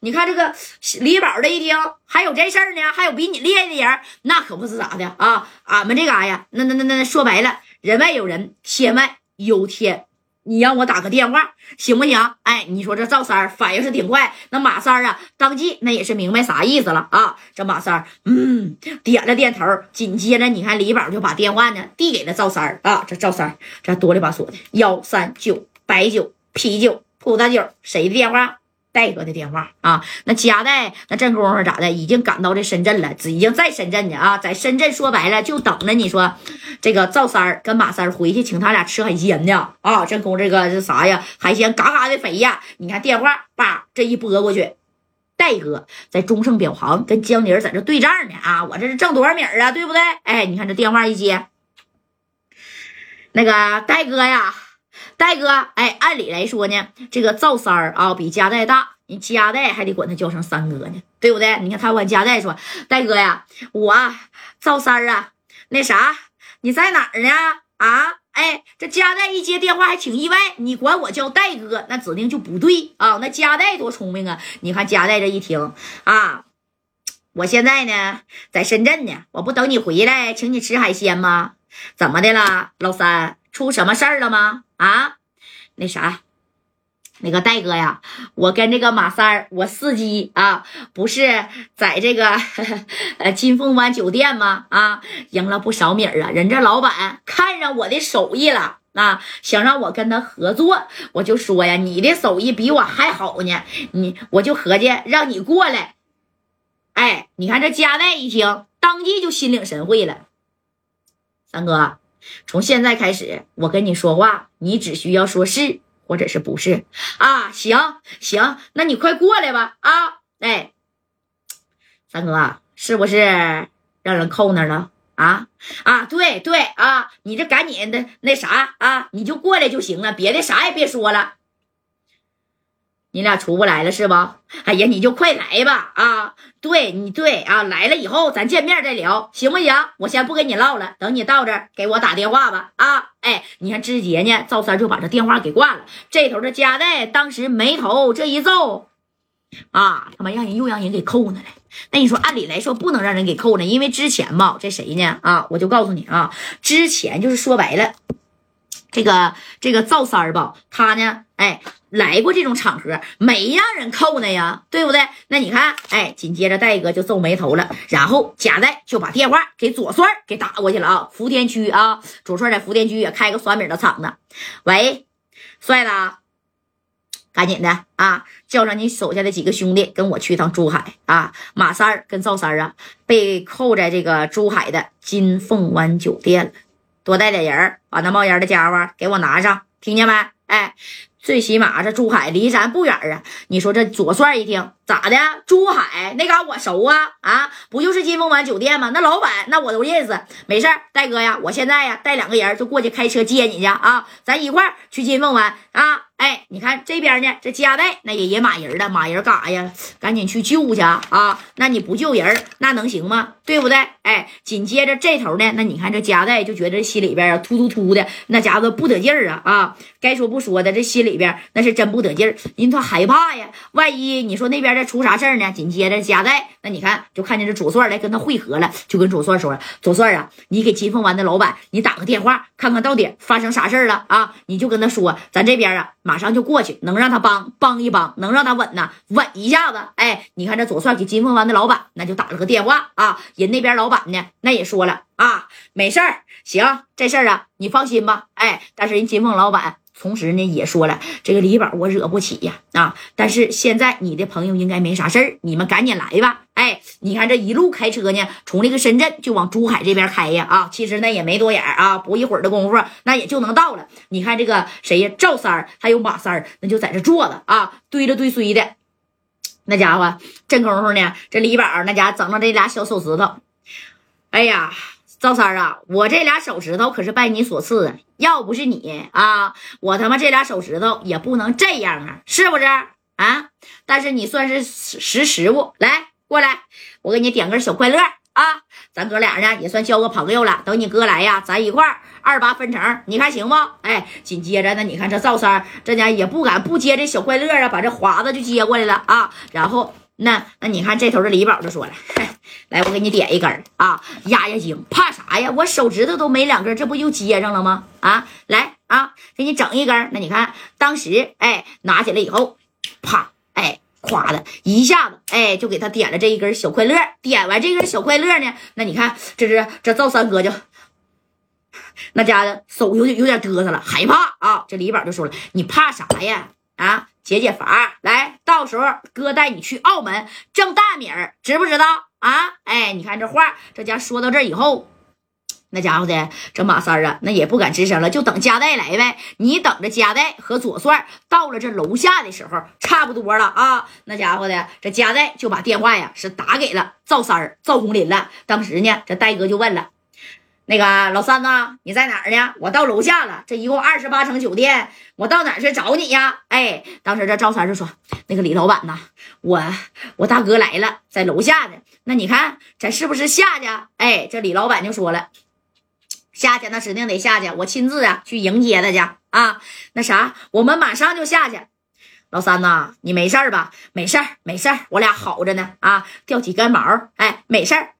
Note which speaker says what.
Speaker 1: 你看这个李宝这一听还有这事儿呢，还有比你厉害的人，那可不是咋的啊！俺们这嘎呀，那那那那说白了，人外有人，天外有天。你让我打个电话行不行？哎，你说这赵三儿反应是挺快，那马三儿啊，当即那也是明白啥意思了啊。这马三儿嗯点了点头，紧接着你看李宝就把电话呢递给了赵三儿啊。这赵三儿这哆里吧嗦的，幺三九白酒、啤酒、葡萄酒，谁的电话？戴哥的电话啊，那加代那这功夫咋的？已经赶到这深圳了，已经在深圳呢啊，在深圳说白了就等着你说这个赵三儿跟马三儿回去请他俩吃海鲜呢啊！这功这个这啥呀？海鲜嘎嘎的肥呀！你看电话叭这一拨过去，戴哥在中盛表行跟江宁在这对账呢啊！我这是挣多少米啊？对不对？哎，你看这电话一接，那个戴哥呀。戴哥，哎，按理来说呢，这个赵三儿啊比加代大，你加代还得管他叫声三哥呢，对不对？你看他管加代说，戴哥呀，我赵三儿啊，那啥，你在哪儿呢？啊，哎，这加代一接电话还挺意外，你管我叫戴哥，那指定就不对啊。那加代多聪明啊！你看加代这一听啊，我现在呢在深圳呢，我不等你回来请你吃海鲜吗？怎么的了，老三？出什么事儿了吗？啊，那啥，那个戴哥呀，我跟这个马三儿，我司机啊，不是在这个 呃金凤湾酒店吗？啊，赢了不少米儿啊！人这老板看上我的手艺了啊，想让我跟他合作，我就说呀，你的手艺比我还好呢，你我就合计让你过来。哎，你看这加代一听，当即就心领神会了，三哥。从现在开始，我跟你说话，你只需要说是或者是不是啊？行行，那你快过来吧啊！哎，三哥，是不是让人扣那了啊？啊，对对啊，你这赶紧的那啥啊，你就过来就行了，别的啥也别说了。你俩出不来了是吧？哎呀，你就快来吧！啊，对你对啊，来了以后咱见面再聊，行不行？我先不跟你唠了，等你到这给我打电话吧！啊，哎，你看志杰呢，赵三就把这电话给挂了。这头的加代当时眉头这一皱，啊，他妈让人又让人给扣呢了。那你说按理来说不能让人给扣呢，因为之前吧，这谁呢？啊，我就告诉你啊，之前就是说白了，这个这个赵三吧，他呢，哎。来过这种场合，没让人扣呢呀，对不对？那你看，哎，紧接着戴哥就皱眉头了，然后贾代就把电话给左帅给打过去了啊。福田区啊，左帅在福田区也开个酸米的厂子。喂，帅子，赶紧的啊，叫上你手下的几个兄弟跟我去趟珠海啊。马三儿跟赵三儿啊，被扣在这个珠海的金凤湾酒店了，多带点人把那冒烟的家伙给我拿上，听见没？哎。最起码这珠海离咱不远啊！你说这左帅一听咋的？珠海那嘎我熟啊啊！不就是金凤湾酒店吗？那老板那我都认识。没事儿戴哥呀，我现在呀带两个人就过去开车接你去啊，咱一块儿去金凤湾啊！哎，你看这边呢，这加代那也也马人了，马人干啥呀？赶紧去救去啊！那你不救人，那能行吗？对不对？哎，紧接着这头呢，那你看这加代就觉得心里边啊突突突的，那家伙不得劲儿啊啊！该说不说的，这心里边那是真不得劲儿，因为他害怕呀。万一你说那边再出啥事儿呢？紧接着加代，那你看就看见这左帅来跟他会合了，就跟左帅说：“左帅啊，你给金凤湾的老板你打个电话，看看到底发生啥事儿了啊？你就跟他说，咱这边啊。”马上就过去，能让他帮帮一帮，能让他稳呐，稳一下子。哎，你看这左帅给金凤湾的老板，那就打了个电话啊。人那边老板呢，那也说了啊，没事儿，行，这事儿啊，你放心吧。哎，但是人金凤老板。同时呢，也说了，这个李宝我惹不起呀，啊！但是现在你的朋友应该没啥事儿，你们赶紧来吧。哎，你看这一路开车呢，从这个深圳就往珠海这边开呀，啊！其实那也没多远啊，不一会儿的功夫，那也就能到了。你看这个谁呀，赵三儿还有马三儿，那就在这坐着啊，堆着堆堆的，那家伙这功夫呢，这李宝那家整了这俩小手指头，哎呀！赵三啊，我这俩手指头可是拜你所赐啊！要不是你啊，我他妈这俩手指头也不能这样啊，是不是啊？但是你算是识时务，来过来，我给你点根小快乐啊，咱哥俩呢也算交个朋友了。等你哥来呀，咱一块儿二八分成，你看行不？哎，紧接着呢，你看这赵三这家也不敢不接这小快乐啊，把这华子就接过来了啊。然后那那你看这头的李宝就说了，来，我给你点一根啊，压压惊，怕啥呀？我手指头都没两根，这不又接上了吗？啊，来啊，给你整一根。那你看当时哎，拿起来以后，啪，哎。夸的一下子，哎，就给他点了这一根小快乐。点完这根小快乐呢，那你看，这是这赵三哥就那家的手有点有点嘚瑟了，害怕啊。这李宝就说了：“你怕啥呀？啊，解解乏，来，到时候哥带你去澳门挣大米儿，知不知道啊？哎，你看这话，这家说到这以后。”那家伙的这马三啊，那也不敢吱声了，就等加代来呗。你等着加代和左帅到了这楼下的时候，差不多了啊。那家伙的这加代就把电话呀是打给了赵三儿赵红林了。当时呢，这戴哥就问了：“那个老三呢？你在哪儿呢？我到楼下了。这一共二十八层酒店，我到哪儿去找你呀？”哎，当时这赵三就说：“那个李老板呐，我我大哥来了，在楼下呢。那你看咱是不是下去？”哎，这李老板就说了。下去那指定得下去，我亲自啊去迎接他去啊！那啥，我们马上就下去。老三呐，你没事吧？没事儿，没事儿，我俩好着呢啊，掉几根毛，哎，没事儿。